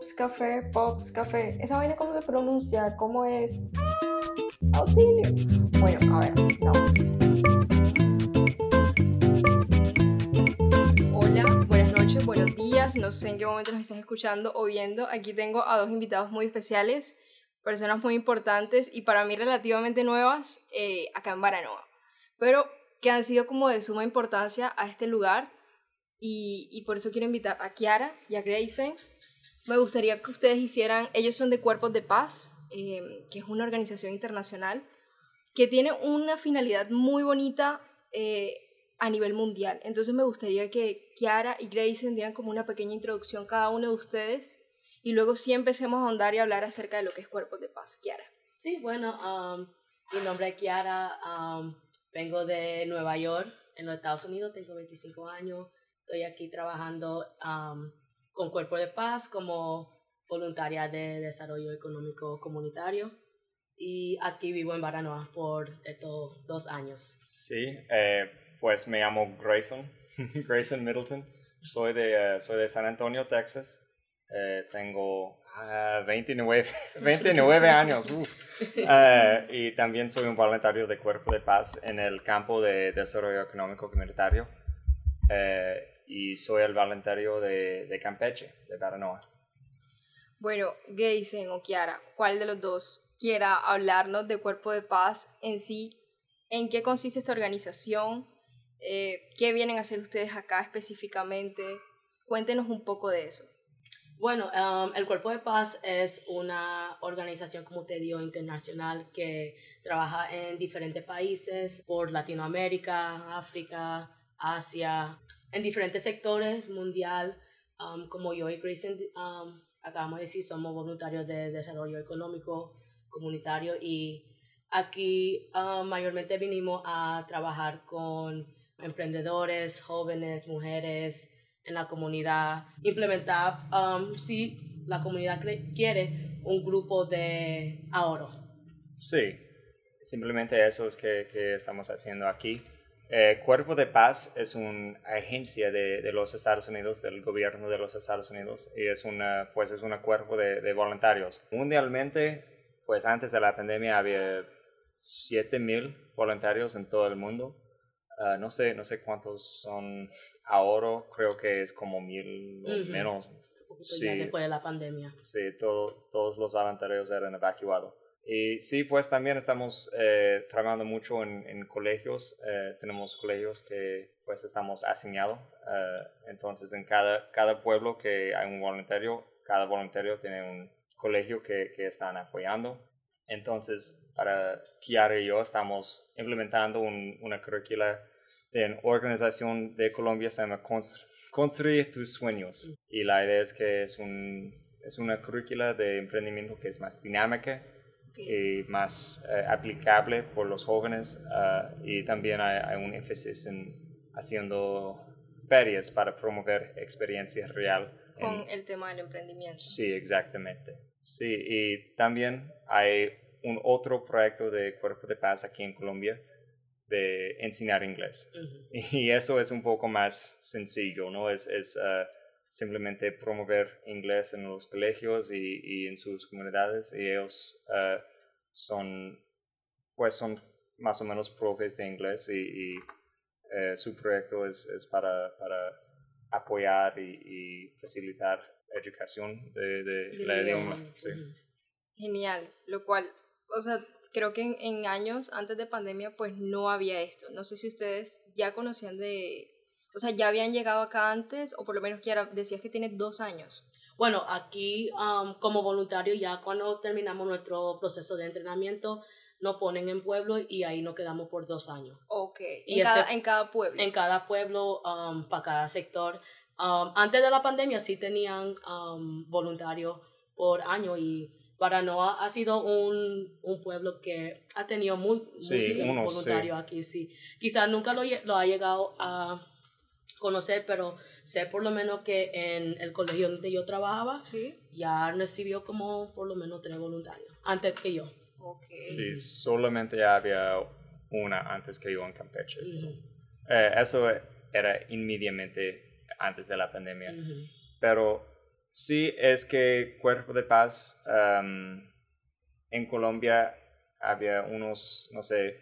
Pops Café, Pops Café. ¿Esa vaina cómo se pronuncia? ¿Cómo es? Auxilio. Bueno, a ver, no. Hola, buenas noches, buenos días. No sé en qué momento nos estás escuchando o viendo. Aquí tengo a dos invitados muy especiales, personas muy importantes y para mí relativamente nuevas eh, acá en Baranoa. Pero que han sido como de suma importancia a este lugar y, y por eso quiero invitar a Kiara y a Grayson. Me gustaría que ustedes hicieran, ellos son de Cuerpos de Paz, eh, que es una organización internacional que tiene una finalidad muy bonita eh, a nivel mundial. Entonces me gustaría que Kiara y Grayson dieran como una pequeña introducción cada uno de ustedes y luego sí empecemos a ahondar y hablar acerca de lo que es Cuerpos de Paz. Kiara. Sí, bueno, um, mi nombre es Kiara, um, vengo de Nueva York, en los Estados Unidos, tengo 25 años, Estoy aquí trabajando con Cuerpo de Paz como voluntaria de desarrollo económico comunitario y aquí vivo en Baranoa por estos dos años. Sí, eh, pues me llamo Grayson, Grayson Middleton. Soy de, uh, soy de San Antonio, Texas. Eh, tengo 29, 29 años. Uh, y también soy un voluntario de Cuerpo de Paz en el campo de desarrollo económico comunitario y soy el voluntario de, de Campeche, de Baranoa. Bueno, Geisen o Kiara, ¿cuál de los dos quiera hablarnos de Cuerpo de Paz en sí? ¿En qué consiste esta organización? Eh, ¿Qué vienen a hacer ustedes acá específicamente? Cuéntenos un poco de eso. Bueno, um, el Cuerpo de Paz es una organización, como te digo, internacional que trabaja en diferentes países por Latinoamérica, África, Asia, en diferentes sectores mundial, um, como yo y Grayson um, acabamos de decir, somos voluntarios de desarrollo económico comunitario y aquí um, mayormente vinimos a trabajar con emprendedores, jóvenes, mujeres en la comunidad, implementar, si la comunidad quiere, un grupo de ahorro. Sí, simplemente eso es que, que estamos haciendo aquí. Eh, Cuerpo de Paz es una agencia de, de, los Estados Unidos, del gobierno de los Estados Unidos, y es una, pues es un cuerpo de, de voluntarios. Mundialmente, pues antes de la pandemia había 7.000 voluntarios en todo el mundo. Ah, no, sé, no sé cuántos son ahora, creo que es como mil o menos. Sí, después de la pandemia. Sí, todos los voluntarios eran evacuados. Y sí, pues también estamos eh, trabajando mucho en, colegios. Eh, tenemos colegios que pues estamos asignados. Eh, entonces en cada, cada pueblo que hay un voluntario, cada voluntario tiene un colegio que, que están apoyando. Entonces, para Kiara y yo estamos implementando un, una currícula de organización de Colombia se llama Construir tus sueños. Y la idea es que es, un, es una currícula de emprendimiento que es más dinámica y más eh, aplicable por los jóvenes ah, y también hay, un énfasis en haciendo ferias para promover experiencias real con el tema del emprendimiento. Sí, exactamente. Sí, y también hay un otro proyecto de Cuerpo de Paz aquí en Colombia de enseñar inglés. Y eso es un poco más sencillo, ¿no? Es, es ah, simplemente promover inglés en los colegios y, y en sus comunidades y ellos uh, son pues son más o menos profes de inglés y, y uh, su proyecto es, es para, para, apoyar y, y, facilitar educación de, de, de la idioma. Sí. Genial, lo cual, o sea, creo que en, en años antes de pandemia pues no había esto. No sé si ustedes ya conocían de o sea, ya habían llegado acá antes, o por lo menos Kiara, decías que tiene dos años. Bueno, aquí um, como voluntario ya cuando terminamos nuestro proceso de entrenamiento nos ponen en pueblo y ahí nos quedamos por dos años. Ok, y en, cada, en cada pueblo. En cada pueblo, um, para cada sector. Um, antes de la pandemia sí tenían um, voluntarios por año y Baranoa ha sido un, un pueblo que ha tenido muy, sí, voluntarios aquí, sí. Quizás nunca lo, lo ha llegado a conocer, pero sé por lo menos que en el colegio donde yo trabajaba, ¿Sí? ya recibió como por lo menos tres voluntarios, antes que yo. Okay. Sí, solamente había una antes que yo en Campeche. eh, eso era inmediatamente antes de la pandemia. Pero Sí, es que Cuerpo de Paz um, en Colombia había unos, no sé,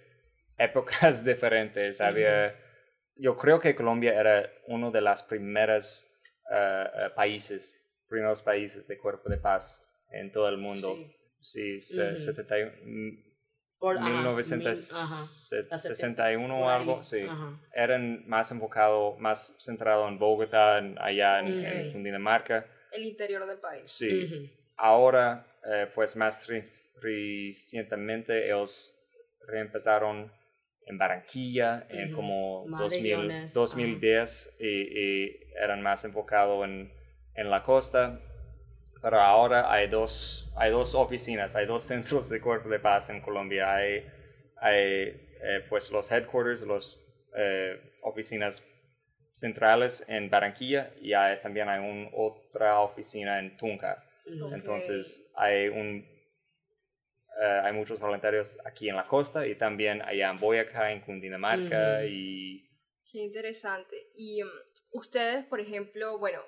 épocas diferentes. Había, yo creo que Colombia era uno de los primeros uh, uh, países, primeros países de Cuerpo de Paz en todo el mundo. Sí, sí. 71, Por, ajá, mil- 1961 o algo, sí. ajá. Eran más enfocado, más centrado en Bogotá, en- allá en, en. Cundinamarca. El interior del país. Sí. Ahora, eh, pues más re- recientemente, ellos reempezaron en Barranquilla en Ujú. como Más 2000, regiones, 2010 y, y eran más enfocados en, en la costa. Pero ahora hay dos, hay dos oficinas, hay dos centros de cuerpo de paz en Colombia. Hay, hay eh, pues los headquarters, las oficinas centrales en Barranquilla y hay, también hay un, otra oficina en Tunca. Ujú. Ok. Entonces hay un eh, hay muchos voluntarios aquí en la costa y también allá en Boyacá, en Cundinamarca Ujú. y Qué interesante. Y mm, ustedes, por ejemplo, bueno,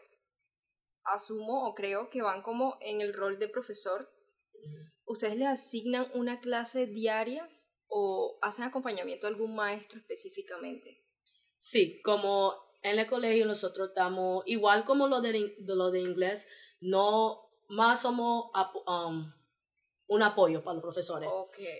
asumo o creo que van como en el rol de profesor. ¿Ustedes les asignan una clase diaria o hacen acompañamiento a algún maestro específicamente? Sí, como en el colegio nosotros estamos, igual como lo de, de lo de inglés, no más somos um, un apoyo para los profesores.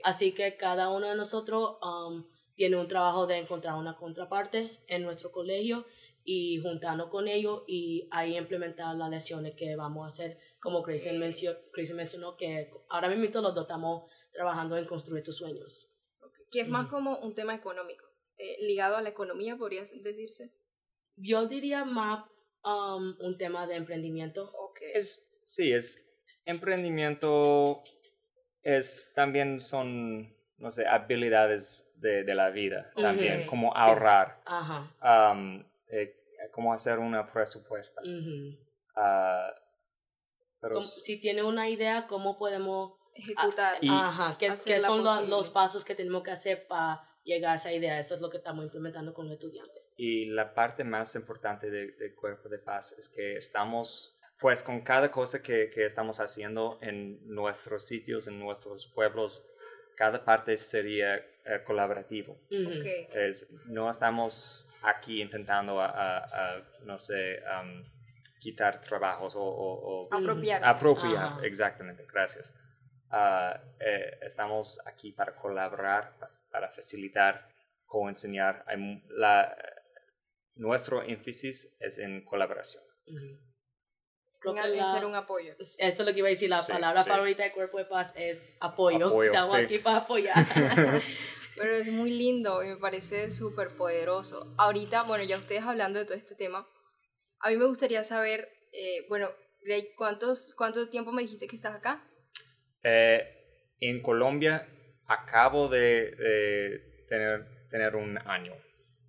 Así que cada uno de nosotros um, tiene un trabajo de encontrar una contraparte en nuestro colegio y juntarnos con ellos y ahí implementar las lecciones que vamos a hacer. Como Ok. mencionó, Gracie mencionó que ahora mismo los dos estamos trabajando en construir tus sueños. Que es más Ujú. como un tema económico, eh, ligado a la economía, podría decirse. Yo diría más um, un tema de emprendimiento. Ok. es sí es emprendimiento es también son no sé habilidades de, de la vida también como Sí. ahorrar Ajá. um, eh, cómo hacer una presupuesta. Ah, pero Como- si tiene una idea, ¿cómo podemos... Ejecutar. y- Ajá, ¿qué, son lo- posible. los pasos que tenemos que hacer para llegar a esa idea? Eso es lo que estamos implementando con los estudiantes. Y la parte más importante de- del cuerpo de paz es que estamos, pues con cada cosa que, que estamos haciendo en nuestros sitios, en nuestros pueblos, cada parte sería eh, colaborativo. Es, no estamos aquí intentando, a, a- a, no sé, um, quitar trabajos o, o- o Apropiarse. apropiar, Ajá. exactamente, gracias. Ah, eh, estamos aquí para colaborar, pa- para facilitar, coenseñar. La, nuestro énfasis es en colaboración. Creo en, que en la- ser un apoyo. Eso es lo que iba a decir, la Sí, palabra sí. favorita de Cuerpo de Paz es apoyo. Apoyo, Estamos sí. aquí para apoyar. Pero es muy lindo y me parece súper poderoso. Ahorita, bueno, ya ustedes hablando de todo este tema, a mí me gustaría saber, eh, bueno, Greg, ¿cuántos, ¿cuánto tiempo me dijiste que estás acá? Eh, en Colombia acabo de, de tener, tener un año.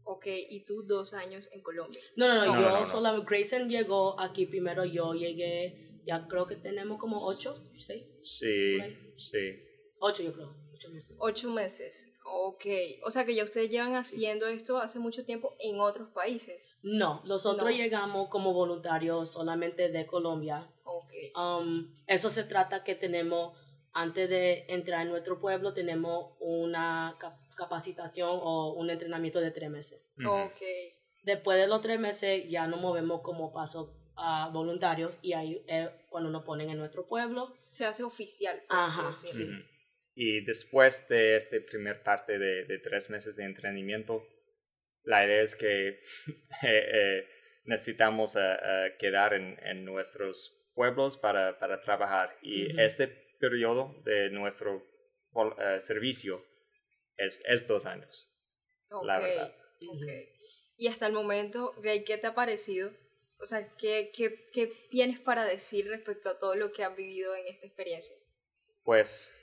Ok, y tú dos años en Colombia. No, no, no, No, yo no, no, no. solo, Grayson llegó aquí primero, yo llegué, ya creo que tenemos como ocho, seis, Sí, ahí. sí. ocho yo creo, ocho meses. Ocho meses. Ok, o sea que ya ustedes llevan haciendo esto hace mucho tiempo en otros países. No, nosotros No. llegamos como voluntarios solamente de Colombia. Ok, Um, eso se trata que tenemos, antes de entrar en nuestro pueblo, tenemos una capacitación o un entrenamiento de tres meses. Ok. Después de los tres meses ya nos movemos como paso a voluntarios y ahí es cuando nos ponen en nuestro pueblo. Se hace oficial. Ajá, sí. Y después de esta primer parte de, de tres meses de entrenamiento, la idea es que eh, eh, necesitamos eh, quedar en, en nuestros pueblos para, para trabajar. Y este periodo de nuestro servicio es, es dos años, la verdad. ok. Y hasta el momento, Greg, ¿qué te ha parecido? O sea, ¿qué, qué, qué tienes para decir respecto a todo lo que has vivido en esta experiencia? Pues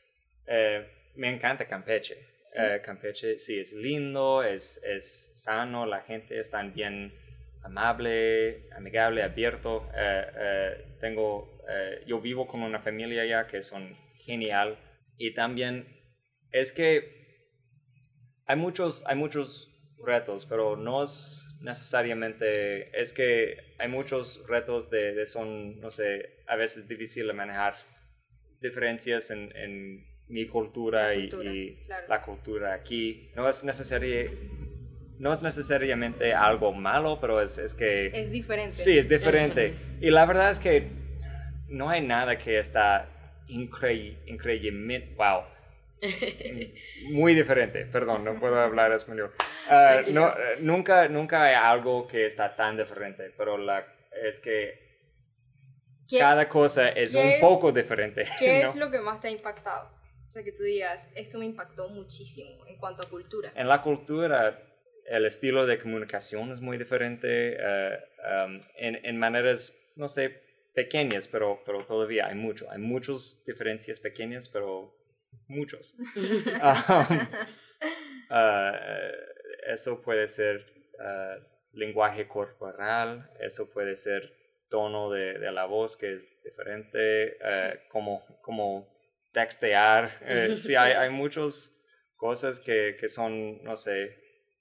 eh, me encanta Campeche. Sí. Eh, Campeche sí es lindo, es, es sano, la gente es también amable, amigable, abierto. Eh, eh, tengo, eh, yo vivo con una familia allá que son genial y también es que hay muchos, hay muchos retos, pero no es necesariamente, es que hay muchos retos de, de son, no sé, a veces difícil de manejar diferencias en, en mi cultura, La y- cultura, y, claro. la cultura aquí. No es, no es necesariamente algo malo, pero es, es que... Es diferente. Sí, es diferente. Y la verdad es que no hay nada que está increíble, increíblemente, wow. Muy diferente, perdón, no puedo hablar español. Tranquilo. no, eh, nunca, nunca hay algo que está tan diferente, pero la, es que ¿Qué, cada cosa es un es- poco diferente. qué ¿no? es lo que más te ha impactado? O sea, que tú digas, esto me impactó muchísimo en cuanto a cultura. En la cultura, el estilo de comunicación es muy diferente eh, um, en, en maneras, no sé, pequeñas, pero, pero todavía hay mucho. Hay muchas diferencias pequeñas, pero muchos. Um, ah, eso puede ser ah, lenguaje corporal, eso puede ser tono de, de la voz que es diferente, eh, como, como textear. eh, sí, hay, Sí. hay muchas cosas que, que son, no sé,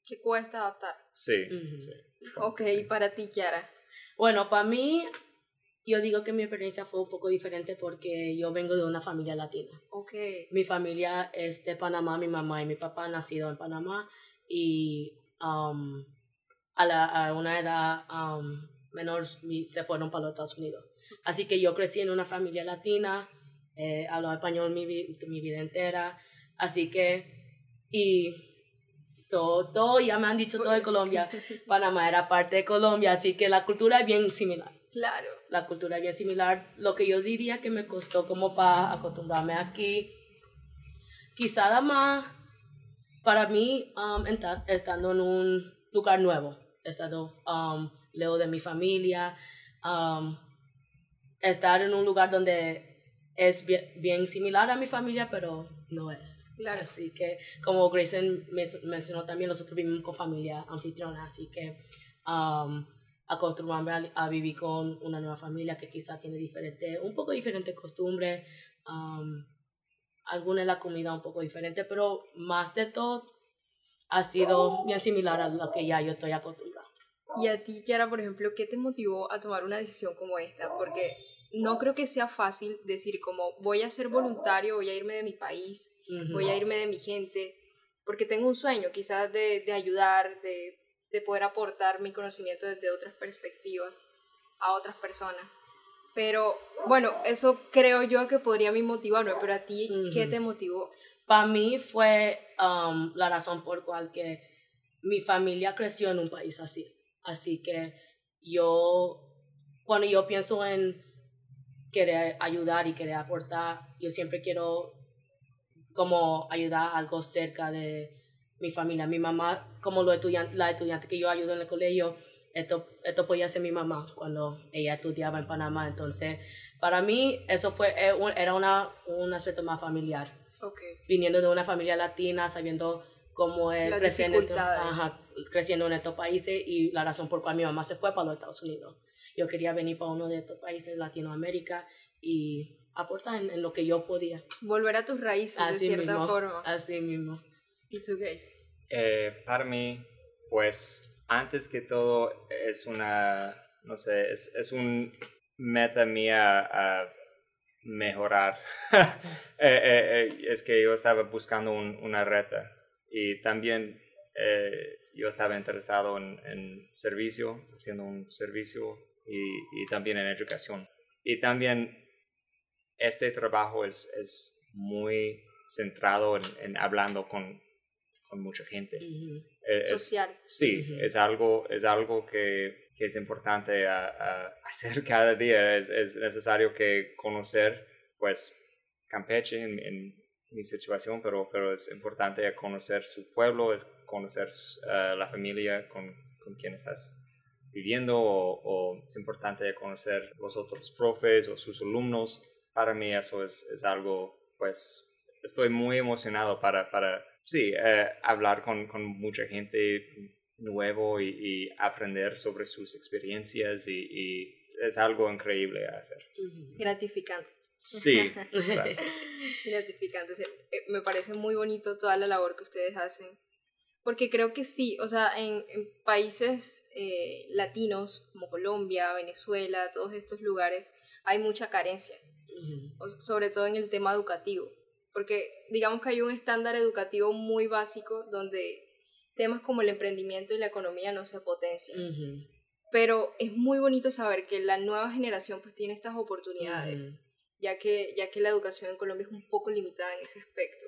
¿Qué cuesta adaptar? sí. Sí. Ok, y para ti, Kiara. Bueno, para mí, yo digo que mi experiencia fue un poco diferente porque yo vengo de una familia latina. Ok. Mi familia es de Panamá, mi mamá y mi papá han nacido en Panamá y um, a, la, a una edad um, menor se fueron para los Estados Unidos. Así que yo crecí en una familia latina, eh, hablo español mi, mi vida entera, así que, y todo, todo, ya me han dicho todo de Colombia, Panamá era parte de Colombia, así que la cultura es bien similar Claro. la cultura es bien similar. Lo que yo diría que me costó como para acostumbrarme aquí, quizá nada más para mí um, estando en un lugar nuevo, estando um, lejos de mi familia, um, estar en un lugar donde es bien, bien similar a mi familia, pero no es. Claro. Así que, como Grayson men- mencionó también, nosotros vivimos con familia anfitriona, así que um, acostumbrarme a, a vivir con una nueva familia que quizá tiene diferente, un poco diferente costumbre, um, alguna de la comida un poco diferente, pero más de todo ha sido bien similar a lo que ya yo estoy acostumbrada. Y a ti, Kiara, por ejemplo, ¿qué te motivó a tomar una decisión como esta? Porque no creo que sea fácil decir como voy a ser voluntario, voy a irme de mi país, Ujú. voy a irme de mi gente, porque tengo un sueño quizás de, de ayudar, de, de poder aportar mi conocimiento desde otras perspectivas a otras personas. Pero bueno, eso creo yo que podría me motivarme, pero a ti, ¿qué Ujú. te motivó? Para mí fue um, la razón por cual que mi familia creció en un país así. Así que yo, cuando yo pienso en querer ayudar y querer aportar, yo siempre quiero como ayudar a algo cerca de mi familia. Mi mamá, como lo estudiante, la estudiante que yo ayudo en el colegio, esto, esto podía ser mi mamá cuando ella estudiaba en Panamá. Entonces, para mí eso fue, eh, era una, un aspecto más familiar viniendo de una familia latina, sabiendo cómo es creciendo, ajá, creciendo en estos países y la razón por cual mi mamá se fue para los Estados Unidos. Yo quería venir para uno de estos países Latinoamérica y aportar en, en lo que yo podía. volver a tus raíces Así de cierta mismo. forma. Así mismo. ¿Y tú, Grace? Eh, para mí, pues, antes que todo, es una, no sé, es, es un meta mía a mejorar. Eh, eh, es que yo estaba buscando un- una reta y también yo estaba interesado en, servicio, haciendo un servicio y, y también en educación. Y también este trabajo es, es muy centrado en, en hablando con, con mucha gente. Eh, es- Social. sí, es algo, es algo que, que es importante a- a hacer cada día. Es, es necesario que conocer, pues, Campeche en, en mi situación, pero, pero es importante conocer su pueblo, es conocer eh, la familia con, con quien estás viviendo o, o es importante conocer los otros profes o sus alumnos. Para mí eso es, es algo, pues, estoy muy emocionado para, para sí, eh, hablar con, con mucha gente nuevo y, y aprender sobre sus experiencias y, y es algo increíble a hacer. Gratificante. Sí, gracias. gratificante. eh, me parece muy bonito toda la labor que ustedes hacen. Porque creo que sí, o sea, en, países eh, latinos como Colombia, Venezuela, todos estos lugares, hay mucha carencia, sobre todo en el tema educativo. Porque digamos que hay un estándar educativo muy básico donde temas como el emprendimiento y la economía no se potencian. Pero es muy bonito saber que la nueva generación pues tiene estas oportunidades ya que, ya que la educación en Colombia es un poco limitada en ese aspecto.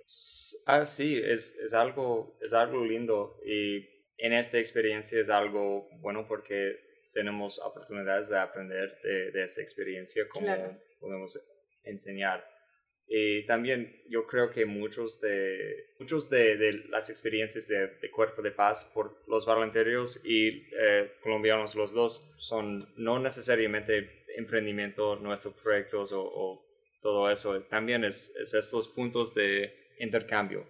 Ah, sí, es, es, algo, es algo lindo y en esta experiencia es algo bueno porque tenemos oportunidades de aprender de, de esta experiencia, como podemos enseñar. Y también yo creo que muchos de, muchos de, de las experiencias de, de, Cuerpo de Paz por los voluntarios y eh, colombianos los dos son no necesariamente emprendimiento, nuestros proyectos o, todo eso, es, también es, estos puntos de intercambio.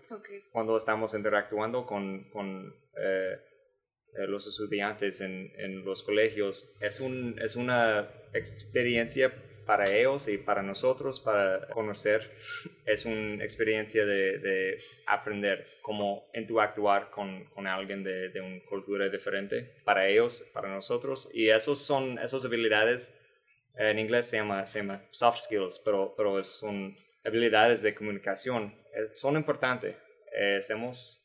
Cuando estamos interactuando con, con eh, eh, los estudiantes en, en, los colegios, es, un, es una experiencia para ellos y para nosotros, para conocer, es una experiencia de, de aprender cómo interactuar con, con alguien de, de, una cultura diferente, para ellos, para nosotros. Y esos son esas habilidades en inglés se llama, se llama soft skills, pero, pero son habilidades de comunicación, son importantes. Eh, estamos,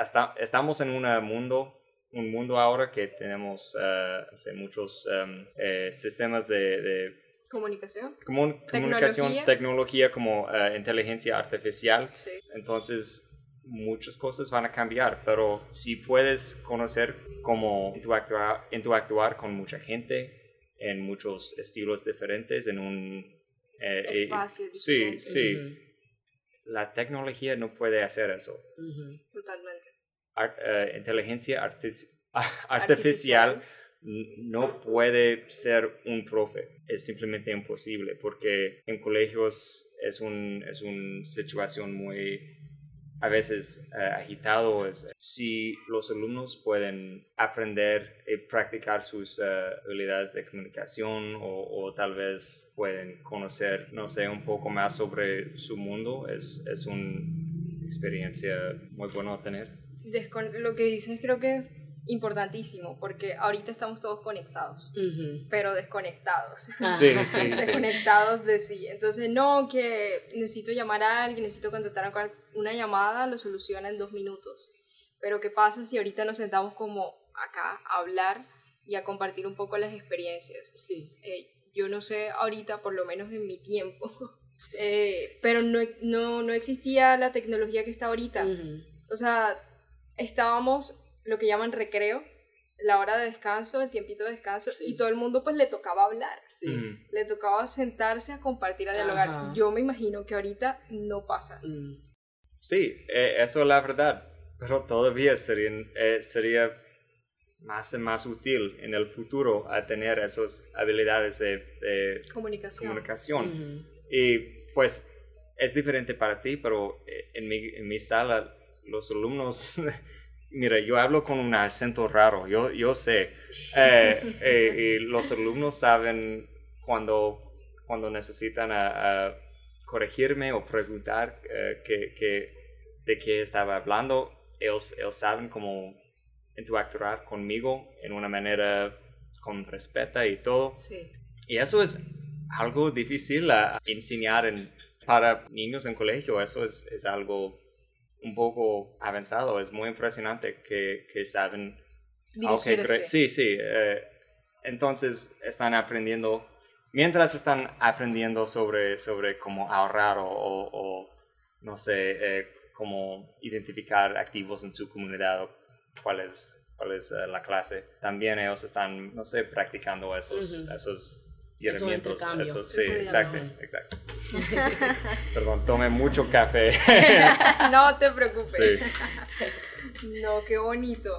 hasta, eh, estamos en un mundo, un mundo ahora que tenemos uh, muchos um, sistemas de, comunicación, comunicación, tecnología, como inteligencia artificial. Entonces, muchas cosas van a cambiar, pero si puedes conocer cómo interactuar, interactuar con mucha gente, en muchos estilos diferentes, en un eh, eh, espacio Sí, sí. La tecnología no puede hacer eso. Totalmente. Eh, inteligencia artificial, no puede ser un profe. Es simplemente imposible porque en colegios es, un, es una situación muy a veces eh, agitado si los alumnos pueden aprender y practicar sus eh, habilidades de comunicación o, tal vez pueden conocer, no sé, un poco más sobre su mundo, es, es una experiencia muy buena a tener. lo que dices creo que importantísimo, porque ahorita estamos todos conectados, pero desconectados. Sí, sí, desconectados de sí. Entonces, no, que necesito llamar a alguien, necesito contactar a una llamada, lo soluciona en dos minutos. Pero, ¿qué pasa si ahorita nos sentamos como acá a hablar y a compartir un poco las experiencias? Sí. Eh, yo no sé ahorita, por lo menos en mi tiempo, eh, pero no, no, no, existía la tecnología que está ahorita. O sea, estábamos lo que llaman recreo, la hora de descanso, el tiempito de descanso, y todo el mundo pues le tocaba hablar, sí. le tocaba sentarse a compartir, a dialogar. Yo me imagino que ahorita no pasa. Mm. Sí, eh, eso es la verdad, pero todavía sería, eh, sería más y más útil en el futuro a tener esas habilidades de, comunicación. comunicación. Y pues es diferente para ti, pero eh, en mi, en mi sala los alumnos Mira, yo hablo con un acento raro, yo, yo sé. Eh, eh, y los alumnos saben cuando, cuando necesitan a, corregirme o preguntar eh, que, de qué estaba hablando. Ellos, ellos saben cómo interactuar conmigo en una manera con respeto y todo. Sí. Y eso es algo difícil a enseñar en, para niños en colegio. Eso es, es algo un poco avanzado. Es muy impresionante que, que saben... Okay, sí, sí. Eh, entonces están aprendiendo, mientras están aprendiendo sobre, sobre cómo ahorrar o, no sé, eh, cómo identificar activos en su comunidad cuál es, cuál es eh, la clase, también ellos están, no sé, practicando esos, esos es un Eso, sí, exacto, exacto. Perdón, tome mucho café. no te preocupes. no, qué bonito.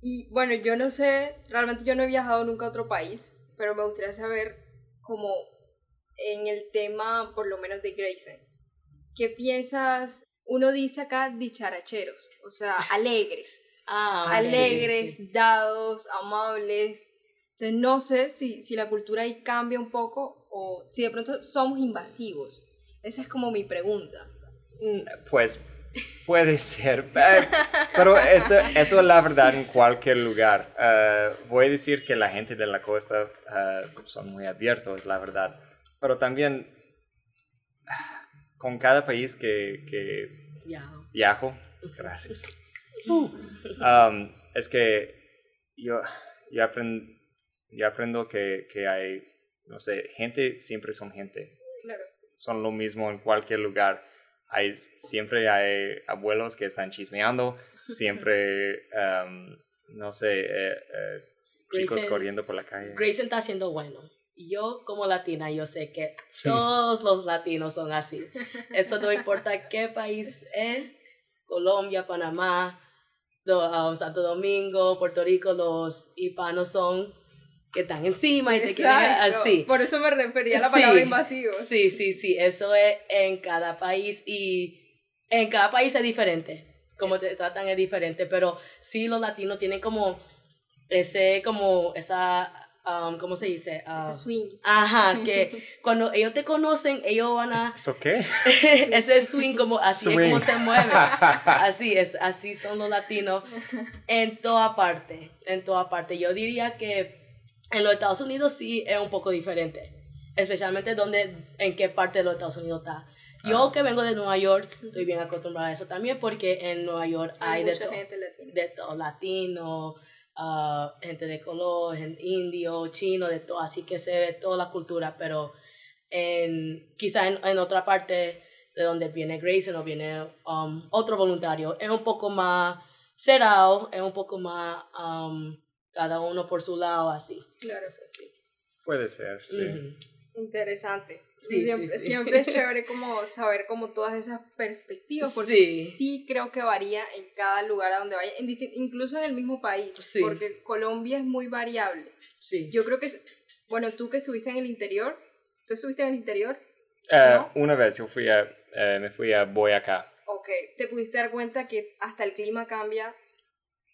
Y bueno, yo no sé, realmente yo no he viajado nunca a otro país, pero me gustaría saber como en el tema, por lo menos de Grayson, ¿qué piensas? Uno dice acá dicharacheros, o sea, alegres. Ah, alegres, dados, amables. Entonces no sé si, si la cultura ahí cambia un poco o si de pronto somos invasivos. Esa es como mi pregunta. Mm, pues Puede ser, eh, pero eso, eso es la verdad en cualquier lugar. Eh, voy a decir que la gente de la costa eh, son muy abiertos, la verdad. Pero también con cada país que, que Viajo. viajo, gracias, um, es que yo, yo, aprend- yo aprendo que, que hay, no sé, gente siempre son gente Claro. son lo mismo en cualquier lugar. Hay, siempre hay abuelos que están chismeando, siempre, um, no sé, eh, eh, chicos Grayson- corriendo por la calle. Grayson está haciendo bueno. Yo como latina, yo sé que todos los latinos son así. Eso no importa qué país es, Colombia, Panamá, do- um, Santo Domingo, Puerto Rico, los hispanos son que están encima y te quieren así. Por eso me refería a la Sí. palabra invasivo. Sí, sí, sí, eso es en cada país y en cada país es diferente, como te tratan es diferente, pero sí los latinos tienen como ese, como esa, um, ¿cómo se dice? Ese swing. Ajá, que cuando ellos te conocen, ellos van a, ¿Eso qué? ese swing como, así es como Swing. se mueven. Así es, así son los latinos en toda parte, en toda parte. Yo diría que en los Estados Unidos sí es un poco diferente, especialmente donde, en qué parte de los Estados Unidos está. Yo Ah. que vengo de Nueva York, estoy bien acostumbrada a eso también porque en Nueva York hay, Hay de mucha todo, gente latina. de todo, latino, ah, gente de color, gente indio, chino, de todo, así que se ve toda la cultura, pero en, quizá en, en otra parte de donde viene Grayson o viene um, otro voluntario, es un poco más cerrado, es un poco más um, cada uno por su lado, así. Claro. Entonces, sí. Puede ser, sí. Interesante. Sí, siempre, sí, sí. siempre es chévere como saber como todas esas perspectivas, porque Sí. sí. creo que varía en cada lugar a donde vaya, en incluso en el mismo país, Sí. porque Colombia es muy variable. Sí. Yo creo que, es- bueno, tú que estuviste en el interior, ¿tú estuviste en el interior? Eh, ¿No? Una vez yo fui a, eh, me fui a Boyacá. Ok, te pudiste dar cuenta que hasta el clima cambia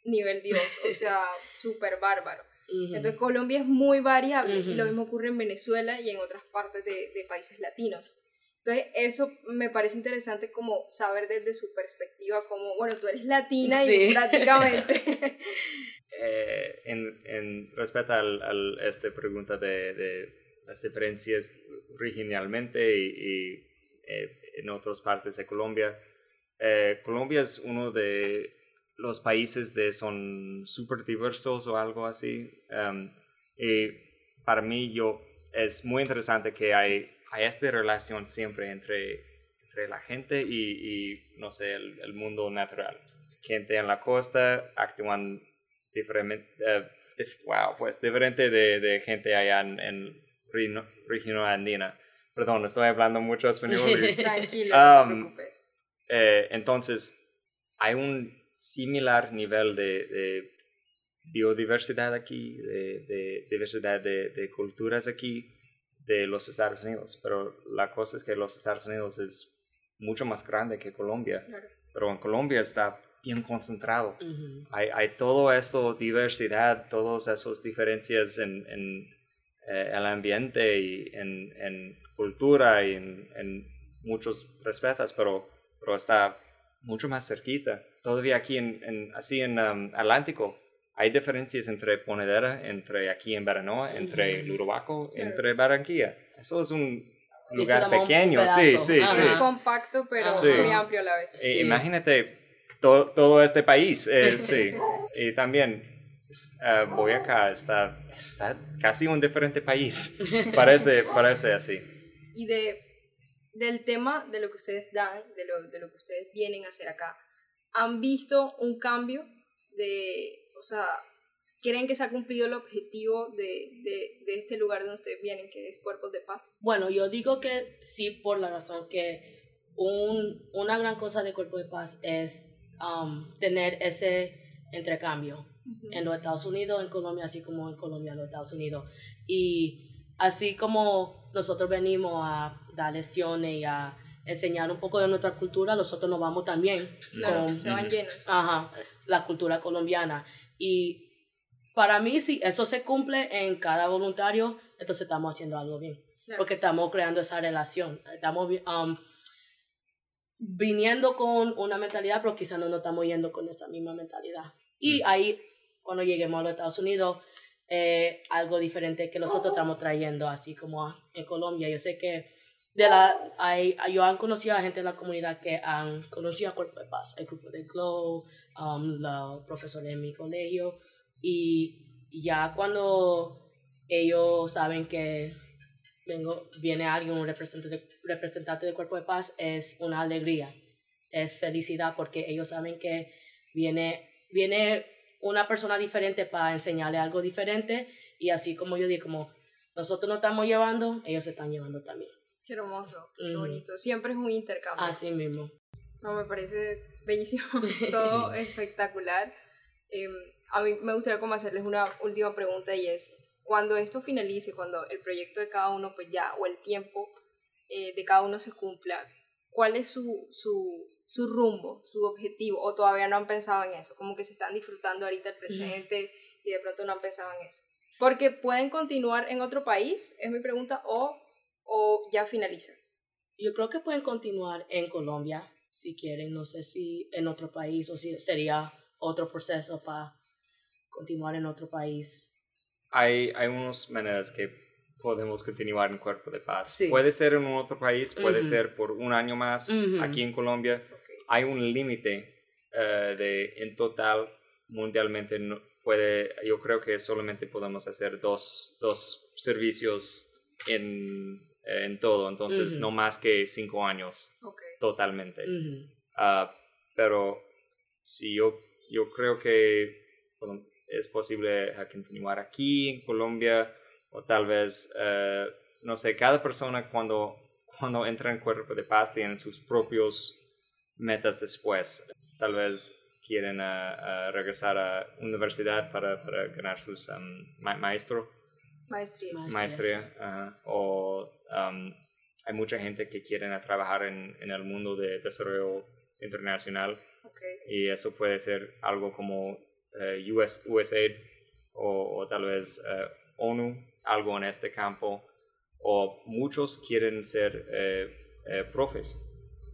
nivel Dios, o sea, súper bárbaro. Entonces Colombia es muy variable y lo mismo ocurre en Venezuela y en otras partes de, de países latinos. Entonces eso me parece interesante como saber desde su perspectiva como, bueno, tú eres latina y prácticamente... Eh, en, en respecto al, al esta pregunta de, de las diferencias regionalmente y, y, eh, en otras partes de Colombia, eh, Colombia es uno de los países de son súper diversos o algo así. um, y para mí yo es muy interesante que hay, hay esta relación siempre entre, entre la gente y, y, no sé, el, el mundo natural. Gente en la costa actúan diferente, eh, wow, pues diferente de, de gente allá en, en región andina. Perdón, estoy hablando mucho español. y- Tranquilo, no te Um, preocupes. eh, entonces, hay un similar nivel de, de biodiversidad aquí, de, de diversidad de, de culturas aquí, de los Estados Unidos. Pero la cosa es que los Estados Unidos es mucho más grande que Colombia. Claro. Pero en Colombia está bien concentrado. Hay, hay todo eso, diversidad, todas esas diferencias en, en eh, el ambiente y en, en cultura y en, en muchos respetos, pero, pero está mucho más cerquita. Todavía aquí, en, en- así en um, Atlántico, hay diferencias entre Ponedera, entre aquí en Baranoa, entre Claro. entre Barranquilla. Eso es un lugar un pequeño, sí, sí, Ajá. sí. Es compacto, pero. Sí. muy amplio a la vez. Eh, Sí. imagínate to- todo este país, eh, sí. y también eh, Boyacá está, está casi un diferente país. Parece, parece así. y de del tema de lo que ustedes dan, de lo, de lo que ustedes vienen a hacer acá, ¿han visto un cambio de, o sea, creen que se ha cumplido el objetivo de, de, de este lugar donde ustedes vienen, que es Cuerpos de Paz? Bueno, yo digo que sí por la razón que un, una gran cosa de Cuerpo de Paz es um, tener ese intercambio en los Estados Unidos, en Colombia, así como en Colombia, en los Estados Unidos. Y así como nosotros venimos a dar lecciones y a enseñar un poco de nuestra cultura, nosotros nos vamos también Claro, con se van llenos. ajá, la cultura colombiana. Y para mí, si eso se cumple en cada voluntario, entonces estamos haciendo algo bien Claro porque estamos creando esa relación. Estamos, um, viniendo con una mentalidad, pero quizás no nos estamos yendo con esa misma mentalidad. Y ahí, cuando lleguemos a los Estados Unidos, eh, algo diferente que nosotros estamos trayendo, así como en Colombia. Yo sé que de la, hay, yo han conocido a gente de la comunidad que han conocido a Cuerpo de Paz, el grupo de Glow, um, los profesores de mi colegio, y ya cuando ellos saben que vengo, viene alguien, un representante, representante del Cuerpo de Paz, es una alegría, es felicidad, porque ellos saben que viene, viene una persona diferente para enseñarle algo diferente, y así como yo digo, como nosotros nos estamos llevando, ellos se están llevando también. Qué hermoso, qué bonito. Siempre es un intercambio. Así mismo. No, me parece bellísimo, todo espectacular. Em, a mí me gustaría como hacerles una última pregunta y es, cuando esto finalice, cuando el proyecto de cada uno pues ya, o el tiempo eh, de cada uno se cumpla, ¿cuál es su, su, su, rumbo, su objetivo? ¿O todavía no han pensado en eso? Como que se están disfrutando ahorita el presente y de pronto no han pensado en eso. Porque pueden continuar en otro país, es mi pregunta, o o ya finaliza? Yo creo que pueden continuar en Colombia si quieren, no sé si en otro país o si sería otro proceso para continuar en otro país. Hay, hay unas maneras que podemos continuar en Cuerpo de Paz. Puede ser en otro país, puede ser por un año más aquí en Colombia. Hay un límite eh, de en total mundialmente puede, yo creo que solamente podemos hacer dos, dos servicios en en todo, entonces no más que cinco años totalmente. Ah, pero si yo, yo creo que es posible continuar aquí en Colombia o tal vez, eh, no sé, cada persona cuando, cuando entra en cuerpo de paz tiene sus propios metas después. Tal vez quieren ah, ah, regresar a universidad para, para ganar sus um, maestro Maestría. Maestría. o um, hay mucha gente que quiere trabajar en, en, el mundo de desarrollo internacional. Y eso puede ser algo como uh, US, USAID o, tal vez uh, ONU, algo en este campo. O muchos quieren ser uh, profes,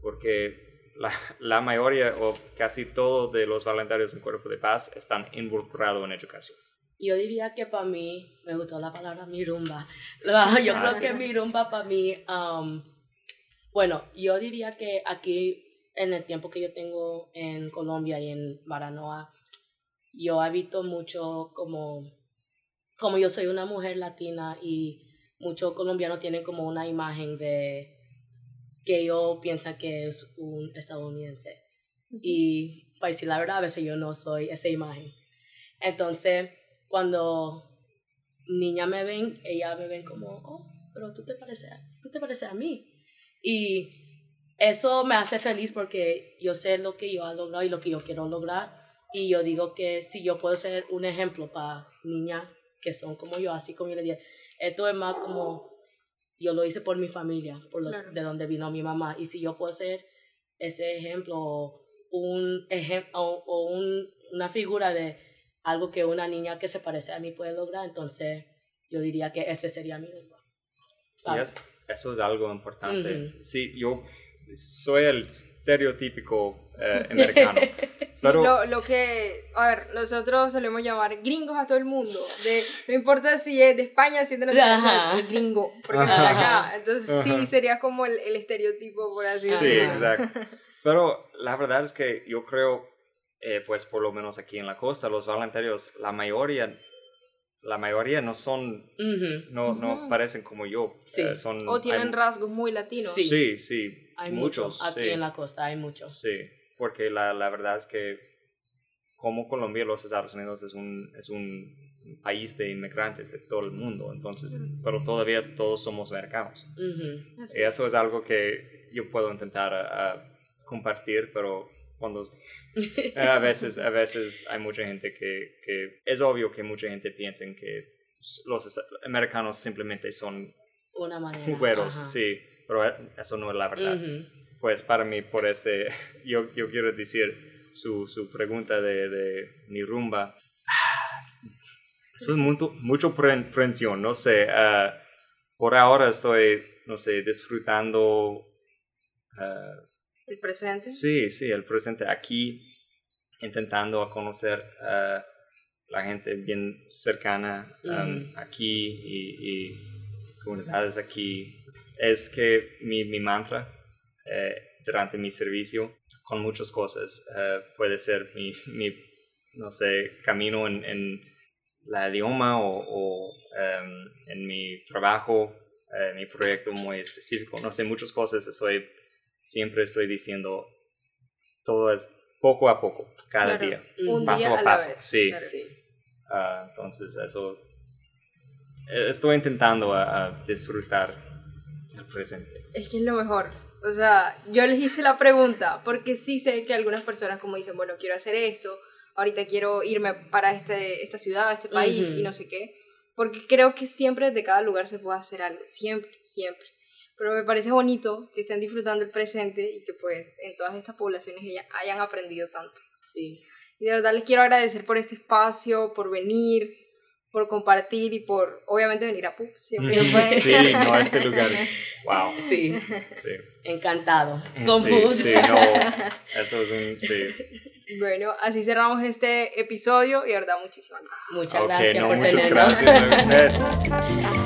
porque la, la, mayoría o casi todos de los voluntarios en Cuerpo de Paz están involucrados en educación. Yo diría que para mí, me gustó la palabra mirumba. Yo creo que mirumba para mí, um, bueno, yo diría que aquí, en el tiempo que yo tengo en Colombia y en Baranoa, yo he visto mucho como, como yo soy una mujer latina y muchos colombianos tienen como una imagen de que yo pienso que es un estadounidense. Y para decir la verdad, a veces yo no soy esa imagen. Entonces, cuando niñas me ven, ellas me ven como, oh, pero tú te pareces, tú te pareces a mí. Y eso me hace feliz porque yo sé lo que yo he logrado y lo que yo quiero lograr. Y yo digo que si yo puedo ser un ejemplo para niñas que son como yo, así como yo le dije, esto es más como yo lo hice por mi familia, por de donde vino mi mamá. Y si yo puedo ser ese ejemplo, un ejemplo o un, una figura de algo que una niña que se parece a mí puede lograr, entonces yo diría que ese sería mi lugar. eso es algo importante. Sí, yo soy el estereotípico eh, americano. lo, lo, que, a ver, nosotros solemos llamar gringos a todo el mundo. De, no importa si es de España, si es de nosotros, es gringo, porque es de acá. Entonces sí, sería como el, el estereotipo, por así decirlo. Sí, exacto. Pero la verdad es que yo creo eh, pues por lo menos aquí en la costa, los voluntarios, la mayoría, la mayoría no son, no, no parecen como yo. Eh, son, o tienen rasgos muy latinos. Sí, sí, hay muchos. aquí en la costa hay muchos. Sí, porque la, la, verdad es que como Colombia, los Estados Unidos es un, es un país de inmigrantes de todo el mundo, entonces, pero todavía todos somos americanos. Y eso es algo que yo puedo intentar compartir, pero cuando a veces a veces hay mucha gente que, que es obvio que mucha gente piensa que los americanos simplemente son una güeros, sí, pero eso no es la verdad. Pues para mí, por este, yo, yo quiero decir su, su pregunta de, de, mi rumba. Eso es mucho, mucho prensión, no sé. Ah, por ahora estoy, no sé, disfrutando uh, el presente. Sí, sí, el presente aquí, intentando conocer a la gente bien cercana um, aquí y, y, comunidades aquí. Es que mi, mi mantra eh, durante mi servicio con muchas cosas eh, puede ser mi, mi, no sé, camino en, en la idioma o, o um, en mi trabajo, eh, mi proyecto muy específico, no sé, muchas cosas estoy, siempre estoy diciendo, todo es poco a poco, cada Claro, día, un paso día a paso, vez, sí. claro. Sí. Ah, entonces eso, eh, estoy intentando a, a disfrutar el presente. Es que es lo mejor. O sea, yo les hice la pregunta porque sí sé que algunas personas como dicen, bueno, quiero hacer esto, ahorita quiero irme para este, esta ciudad, este país y no sé qué. Porque creo que siempre de cada lugar se puede hacer algo, siempre, siempre. Pero me parece bonito que estén disfrutando el presente y que pues en todas estas poblaciones ya hayan aprendido tanto. Sí. Y de verdad les quiero agradecer por este espacio, por venir, por compartir y por obviamente venir a PUB siempre. Sí, no, este lugar, wow, Sí. sí. Encantado. Con Sí, sí, no, eso es un, sí. Bueno, así cerramos este episodio y de verdad muchísimas gracias. Muchas gracias no, por muchas tenernos. gracias a